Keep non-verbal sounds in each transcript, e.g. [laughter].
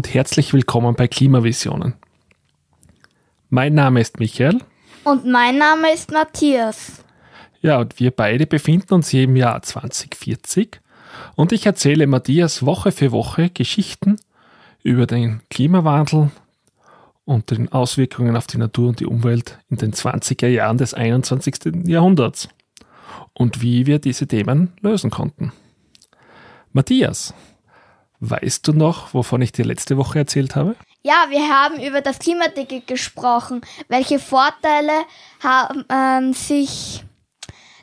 und herzlich willkommen bei Klimavisionen. Mein Name ist Michael. Und mein Name ist Matthias. Ja, und wir beide befinden uns hier im Jahr 2040 und ich erzähle Matthias Woche für Woche Geschichten über den Klimawandel und den Auswirkungen auf die Natur und die Umwelt in den 20er Jahren des 21. Jahrhunderts und wie wir diese Themen lösen konnten. Matthias, weißt du noch, wovon ich dir letzte Woche erzählt habe? Ja, wir haben über das Klimaticket gesprochen. Welche Vorteile haben ähm, sich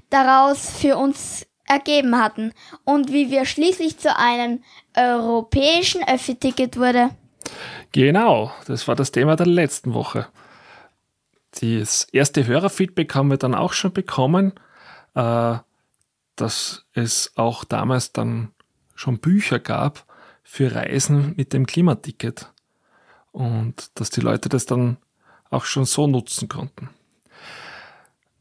daraus für uns ergeben hatten und wie wir schließlich zu einem europäischen Öffi-Ticket wurde. Genau, das war das Thema der letzten Woche. Das erste Hörerfeedback haben wir dann auch schon bekommen, äh, dass es auch damals dann schon Bücher gab für Reisen mit dem Klimaticket und dass die Leute das dann auch schon so nutzen konnten.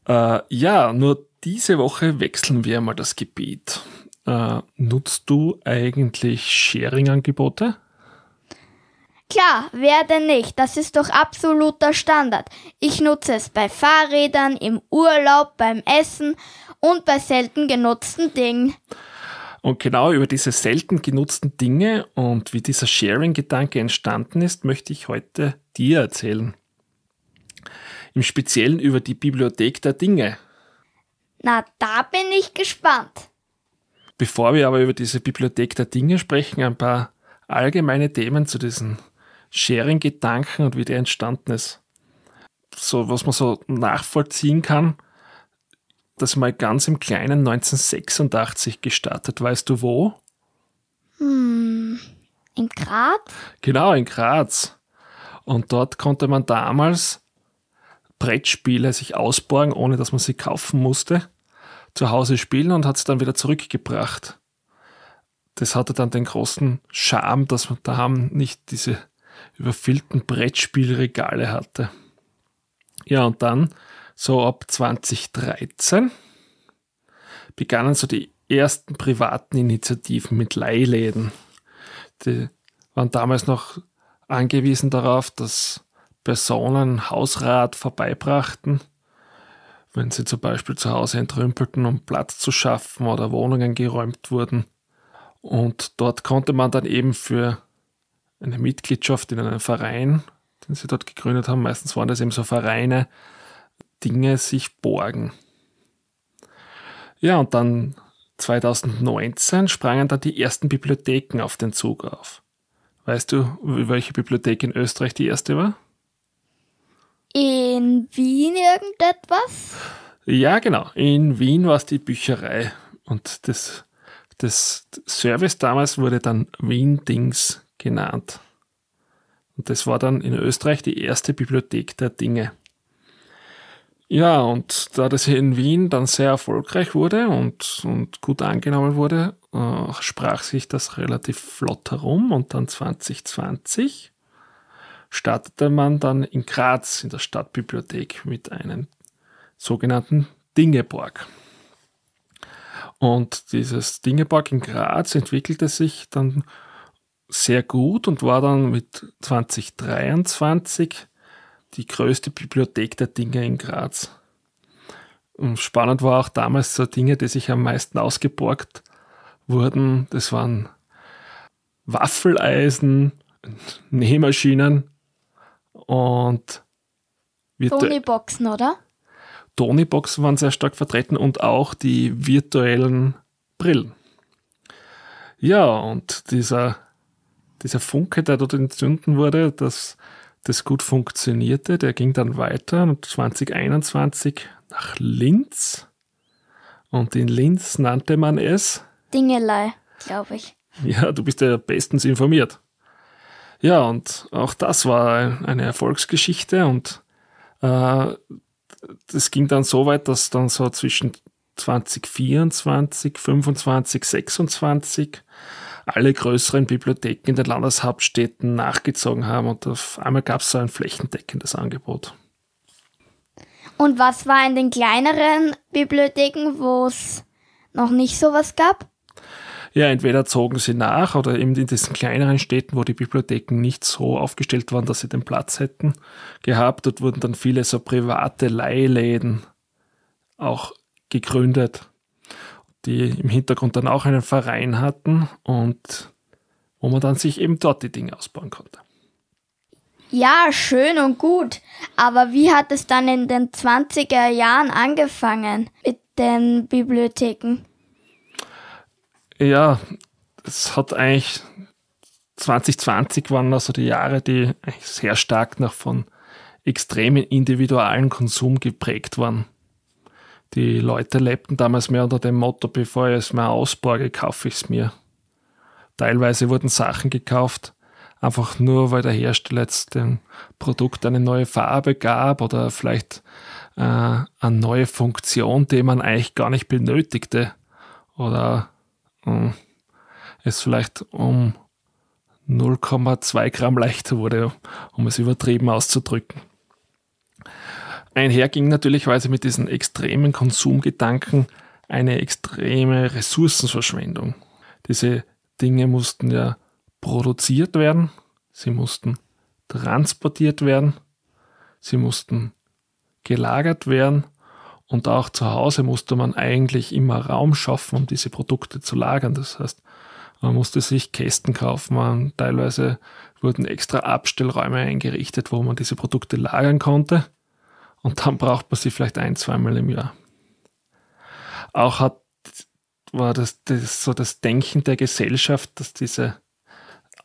Äh, ja, nur diese Woche wechseln wir mal das Gebiet. Äh, nutzt du eigentlich Sharing-Angebote? Klar, wer denn nicht? Das ist doch absoluter Standard. Ich nutze es bei Fahrrädern, im Urlaub, beim Essen und bei selten genutzten Dingen. Und genau über diese selten genutzten Dinge und wie dieser Sharing-Gedanke entstanden ist, möchte ich heute dir erzählen. Im Speziellen über die Bibliothek der Dinge. Na, da bin ich gespannt. Bevor wir aber über diese Bibliothek der Dinge sprechen, ein paar allgemeine Themen zu diesen Sharing-Gedanken und wie der entstanden ist. So, was man so nachvollziehen kann, das mal ganz im kleinen 1986 gestartet. Weißt du wo? Hm, in Graz? Genau, in Graz. Und dort konnte man damals Brettspiele sich ausborgen, ohne dass man sie kaufen musste, zu Hause spielen und hat sie dann wieder zurückgebracht. Das hatte dann den großen Charme, dass man daheim nicht diese überfüllten Brettspielregale hatte. Ja, und dann, so ab 2013, begannen so die ersten privaten Initiativen mit Leihläden. Die waren damals noch angewiesen darauf, dass Personen Hausrat vorbeibrachten, wenn sie zum Beispiel zu Hause entrümpelten, um Platz zu schaffen oder Wohnungen geräumt wurden. Und dort konnte man dann eben für eine Mitgliedschaft in einem Verein, den sie dort gegründet haben, meistens waren das eben so Vereine, Dinge sich borgen. Ja, und dann 2019 sprangen dann die ersten Bibliotheken auf den Zug auf. Weißt du, welche Bibliothek in Österreich die erste war? In Wien irgendetwas? Ja, genau. In Wien war es die Bücherei. Und das, das Service damals wurde dann Wien Dings genannt. Und das war dann in Österreich die erste Bibliothek der Dinge. Ja, und da das hier in Wien dann sehr erfolgreich wurde und, und gut angenommen wurde, äh, sprach sich das relativ flott herum und dann 2020 startete man dann in Graz in der Stadtbibliothek mit einem sogenannten Dingeborg. Und dieses Dingeborg in Graz entwickelte sich dann sehr gut und war dann mit 2023 die größte Bibliothek der Dinge in Graz. Und spannend war auch damals so Dinge, die sich am meisten ausgeborgt wurden. Das waren Waffeleisen, Nähmaschinen und Tonyboxen, oder? Tonyboxen waren sehr stark vertreten und auch die virtuellen Brillen. Ja, und dieser, dieser Funke, der dort entzünden wurde, dass das gut funktionierte, der ging dann weiter und 2021 nach Linz. Und in Linz nannte man es Dingelei, glaube ich. Ja, du bist ja bestens informiert. Ja, und auch das war eine Erfolgsgeschichte und äh, das ging dann so weit, dass dann so zwischen 2024, 25, 26 alle größeren Bibliotheken in den Landeshauptstädten nachgezogen haben und auf einmal gab es so ein flächendeckendes Angebot. Und was war in den kleineren Bibliotheken, wo es noch nicht sowas gab? ja, entweder zogen sie nach oder eben in diesen kleineren Städten, wo die Bibliotheken nicht so aufgestellt waren, dass sie den Platz hätten gehabt. Dort wurden dann viele so private Leihläden auch gegründet, die im Hintergrund dann auch einen Verein hatten und wo man dann sich eben dort die Dinge ausbauen konnte. Ja, schön und gut. Aber wie hat es dann in den 20er Jahren angefangen mit den Bibliotheken? Ja, es hat eigentlich 2020 waren also die Jahre, die sehr stark noch von extremen individualen Konsum geprägt waren. Die Leute lebten damals mehr unter dem Motto, bevor ich es mir ausborge, kaufe ich es mir. Teilweise wurden Sachen gekauft, einfach nur weil der Hersteller jetzt dem Produkt eine neue Farbe gab oder vielleicht äh, eine neue Funktion, die man eigentlich gar nicht benötigte oder äh, es vielleicht um 0,2 Gramm leichter wurde, um es übertrieben auszudrücken. Einher ging natürlich, weil sie mit diesen extremen Konsumgedanken eine extreme Ressourcenverschwendung. Diese Dinge mussten ja produziert werden, sie mussten transportiert werden, sie mussten gelagert werden und auch zu Hause musste man eigentlich immer Raum schaffen, um diese Produkte zu lagern. Das heißt, man musste sich Kästen kaufen, man, teilweise wurden extra Abstellräume eingerichtet, wo man diese Produkte lagern konnte und dann braucht man sie vielleicht ein, zweimal im Jahr. Auch hat, war das, das so das Denken der Gesellschaft, dass diese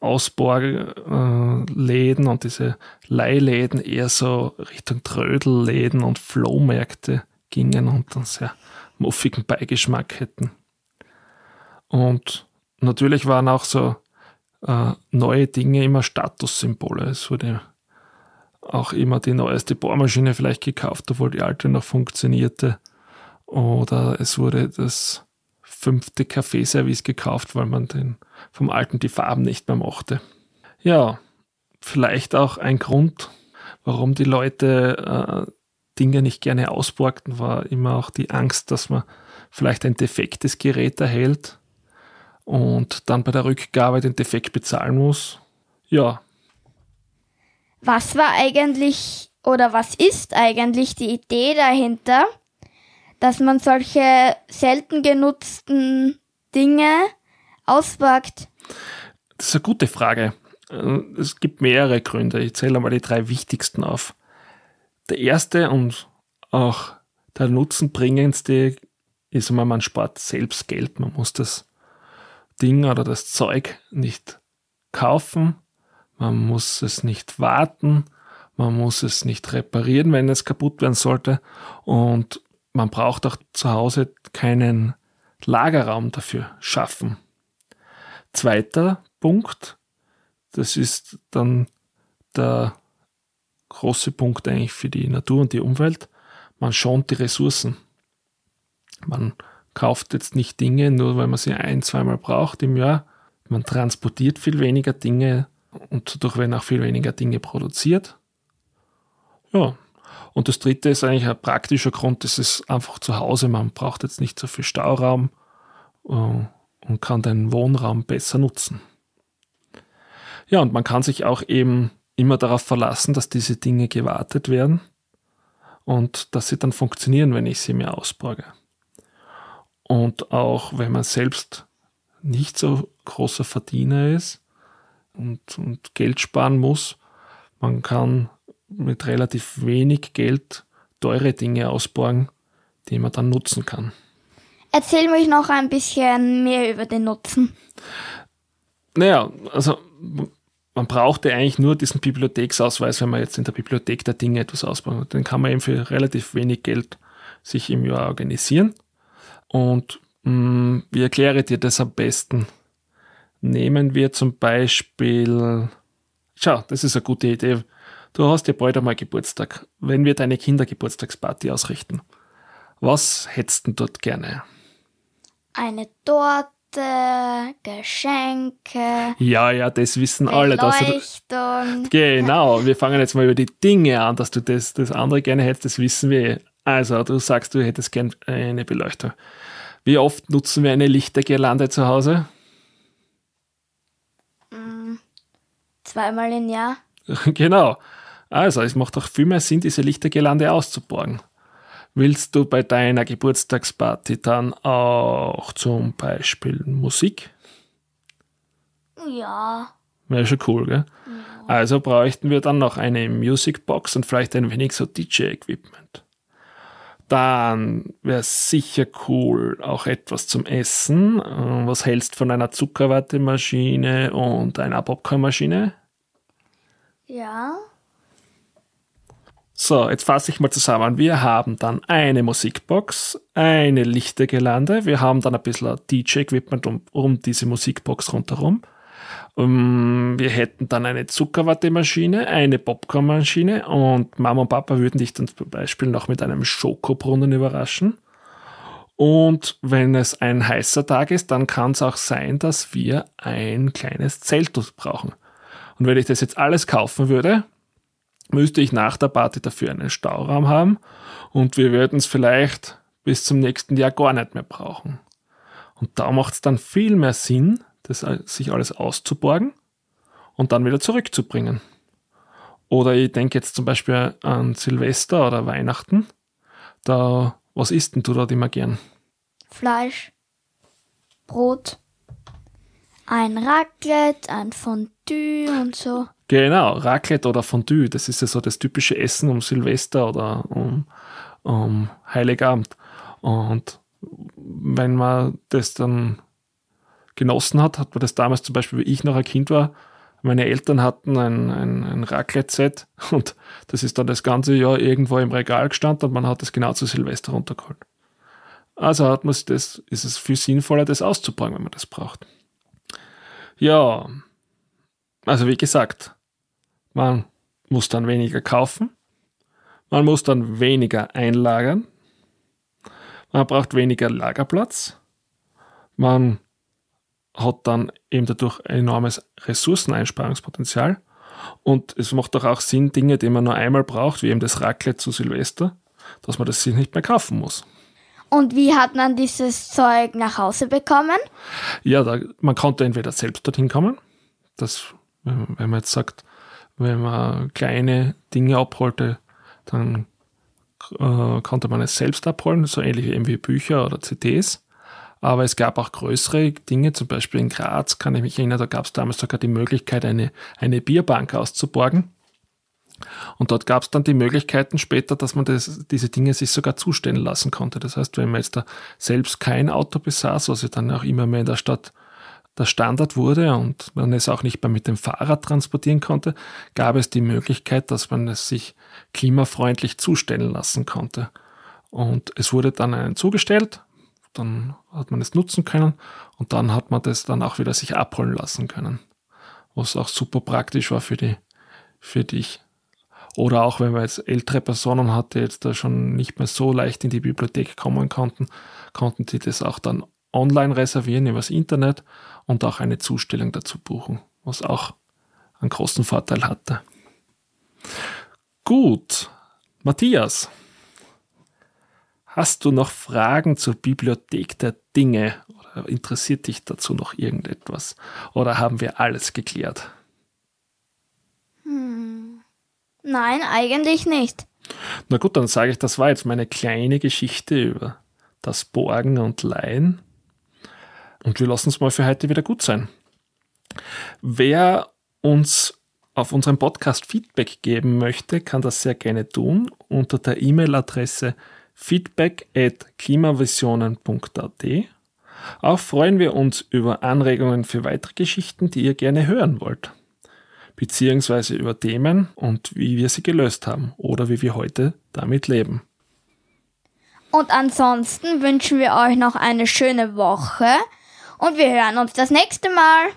Ausborgläden und diese Leihläden eher so Richtung Trödelläden und Flohmärkte gingen und einen sehr muffigen Beigeschmack hätten. Und natürlich waren auch so äh, neue Dinge immer Statussymbole. Es wurde auch immer die neueste Bohrmaschine vielleicht gekauft, obwohl die alte noch funktionierte. Oder es wurde das fünfte Kaffeeservice gekauft, weil man den, vom alten die Farben nicht mehr mochte. Ja, vielleicht auch ein Grund, warum die Leute äh, Dinge nicht gerne ausborgten, war immer auch die Angst, dass man vielleicht ein defektes Gerät erhält und dann bei der Rückgabe den Defekt bezahlen muss. Ja, was war eigentlich oder was ist eigentlich die Idee dahinter, dass man solche selten genutzten Dinge ausborgt? Das ist eine gute Frage. Äh, es gibt mehrere Gründe. Ich zähle mal die drei wichtigsten auf. Der erste und auch der nutzenbringendste ist einmal, man spart selbst Geld. Man muss das Ding oder das Zeug nicht kaufen, man muss es nicht warten, man muss es nicht reparieren, wenn es kaputt werden sollte und man braucht auch zu Hause keinen Lagerraum dafür schaffen. Zweiter Punkt, das ist dann der große Punkt eigentlich für die Natur und die Umwelt. Man schont die Ressourcen. Man kauft jetzt nicht Dinge, nur weil man sie ein, zweimal braucht im Jahr. Man transportiert viel weniger Dinge und dadurch werden auch viel weniger Dinge produziert. Ja. Und das dritte ist eigentlich ein praktischer Grund, das ist einfach zu Hause, man braucht jetzt nicht so viel Stauraum äh, und kann den Wohnraum besser nutzen. Ja, und man kann sich auch eben immer darauf verlassen, dass diese Dinge gewartet werden und dass sie dann funktionieren, wenn ich sie mir ausborge. Und auch wenn man selbst nicht so großer Verdiener ist, und, und Geld sparen muss. Man kann mit relativ wenig Geld teure Dinge ausborgen, die man dann nutzen kann. Erzähl mich noch ein bisschen mehr über den Nutzen. Naja, also man brauchte eigentlich nur diesen Bibliotheksausweis, wenn man jetzt in der Bibliothek der Dinge etwas ausbauen. Den kann man eben für relativ wenig Geld sich im Jahr organisieren. Und mh, mm, wie erkläre dir das am besten? Nehmen wir zum Beispiel, schau, das ist eine gute Idee. Du hast ja bald einmal Geburtstag. Wenn wir deine Kindergeburtstagsparty ausrichten, was hättest du dort gerne? Eine Torte, Geschenke. Ja, ja, das wissen alle. Dass du, genau, wir fangen jetzt mal über die Dinge an, dass du das, das andere gerne hättest, das wissen wir. Also, du sagst, du hättest gerne eine Beleuchtung. Wie oft nutzen wir eine Lichtergirlande zu Hause? Zweimal im Jahr. [laughs] genau. Also, es macht auch viel mehr Sinn, diese Lichtergelande auszuborgen. Willst du bei deiner Geburtstagsparty dann auch zum Beispiel Musik? Ja. Wäre schon cool, gell? Also bräuchten wir dann noch eine Musicbox und vielleicht ein wenig so DJ-Equipment. Dann wäre sicher cool auch etwas zum Essen. Äh, Was hältst von einer Zuckerwattemaschine und einer Popcornmaschine? Ja. So, jetzt fasse ich mal zusammen. Wir haben dann eine Musikbox, eine Lichtergelande, wir haben dann ein bisschen DJ-Equipment um, um diese Musikbox rundherum. Um, wir hätten dann eine Zuckerwattemaschine, eine Popcornmaschine und Mama und Papa würden dich dann zum Beispiel noch mit einem Schokobrunnen überraschen. Und wenn es ein heißer Tag ist, dann kann es auch sein, dass wir ein kleines Zelt brauchen. Und wenn ich das jetzt alles kaufen würde, müsste ich nach der Party dafür einen Stauraum haben und wir würden es vielleicht bis zum nächsten Jahr gar nicht mehr brauchen. Und da macht es dann viel mehr Sinn, das sich alles auszuborgen und dann wieder zurückzubringen. Oder ich denke jetzt zum Beispiel an Silvester oder Weihnachten. Da, was isst denn du dort immer gern? Fleisch, Brot, ein Raclette, ein Fondue und so. Genau, Raclette oder Fondue, das ist ja so das typische Essen um Silvester oder um, um Heiligabend. Und wenn man das dann genossen hat, hat man das damals zum Beispiel, wie ich noch ein Kind war, meine Eltern hatten ein, ein, ein Raclette-Set [laughs] und das ist dann das ganze Jahr irgendwo im Regal gestanden und man hat das genau zu Silvester runtergeholt. Also hat man das, ist es viel sinnvoller, das auszubauen, wenn man das braucht. Ja, also wie gesagt, man muss dann weniger kaufen, man muss dann weniger einlagern, man braucht weniger Lagerplatz, man hat dann eben dadurch enormes Ressourceneinsparungspotenzial und es macht doch auch Sinn, Dinge, die man nur einmal braucht, wie eben das Raclette zu Silvester, dass man das sich nicht mehr kaufen muss. Und wie hat man dieses Zeug nach Hause bekommen? Ja, da, man konnte entweder selbst dorthin kommen, das, wenn man jetzt sagt, wenn man kleine Dinge abholte, dann äh, konnte man es selbst abholen, so ähnlich eben wie Bücher oder CDs. Aber es gab auch größere Dinge, zum Beispiel in Graz, kann ich mich erinnern, da gab es damals sogar die Möglichkeit, eine, eine Bierbank auszuborgen. Und dort gab es dann die Möglichkeiten später, dass man das, diese Dinge sich sogar zustellen lassen konnte. Das heißt, wenn man jetzt da selbst kein Auto besaß, was ja dann auch immer mehr in der Stadt der Standard wurde und man es auch nicht mehr mit dem Fahrrad transportieren konnte, gab es die Möglichkeit, dass man es sich klimafreundlich zustellen lassen konnte. Und es wurde dann einen zugestellt, dann hat man es nutzen können und dann hat man das dann auch wieder sich abholen lassen können. Was auch super praktisch war für die, für dich. Oder auch wenn man jetzt ältere Personen hat, die jetzt da schon nicht mehr so leicht in die Bibliothek kommen konnten, konnten die das auch dann online reservieren übers Internet und auch eine Zustellung dazu buchen, was auch einen großen Vorteil hatte. Gut, Matthias, hast du noch Fragen zur Bibliothek der Dinge oder interessiert dich dazu noch irgendetwas? Oder haben wir alles geklärt? Nein, eigentlich nicht. Na gut, dann sage ich, das war jetzt meine kleine Geschichte über das Borgen und Leihen. Und wir lassen es mal für heute wieder gut sein. Wer uns auf unserem Podcast Feedback geben möchte, kann das sehr gerne tun unter der E-Mail-Adresse feedback@klimavisionen.at. Auch freuen wir uns über Anregungen für weitere Geschichten, die ihr gerne hören wollt, beziehungsweise über Themen und wie wir sie gelöst haben oder wie wir heute damit leben. Und ansonsten wünschen wir euch noch eine schöne Woche und wir hören uns das nächste Mal.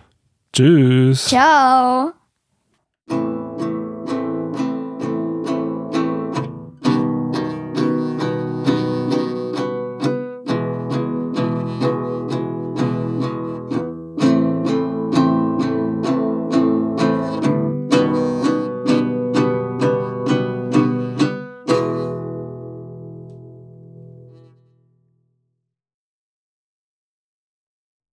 Tschüss. Ciao.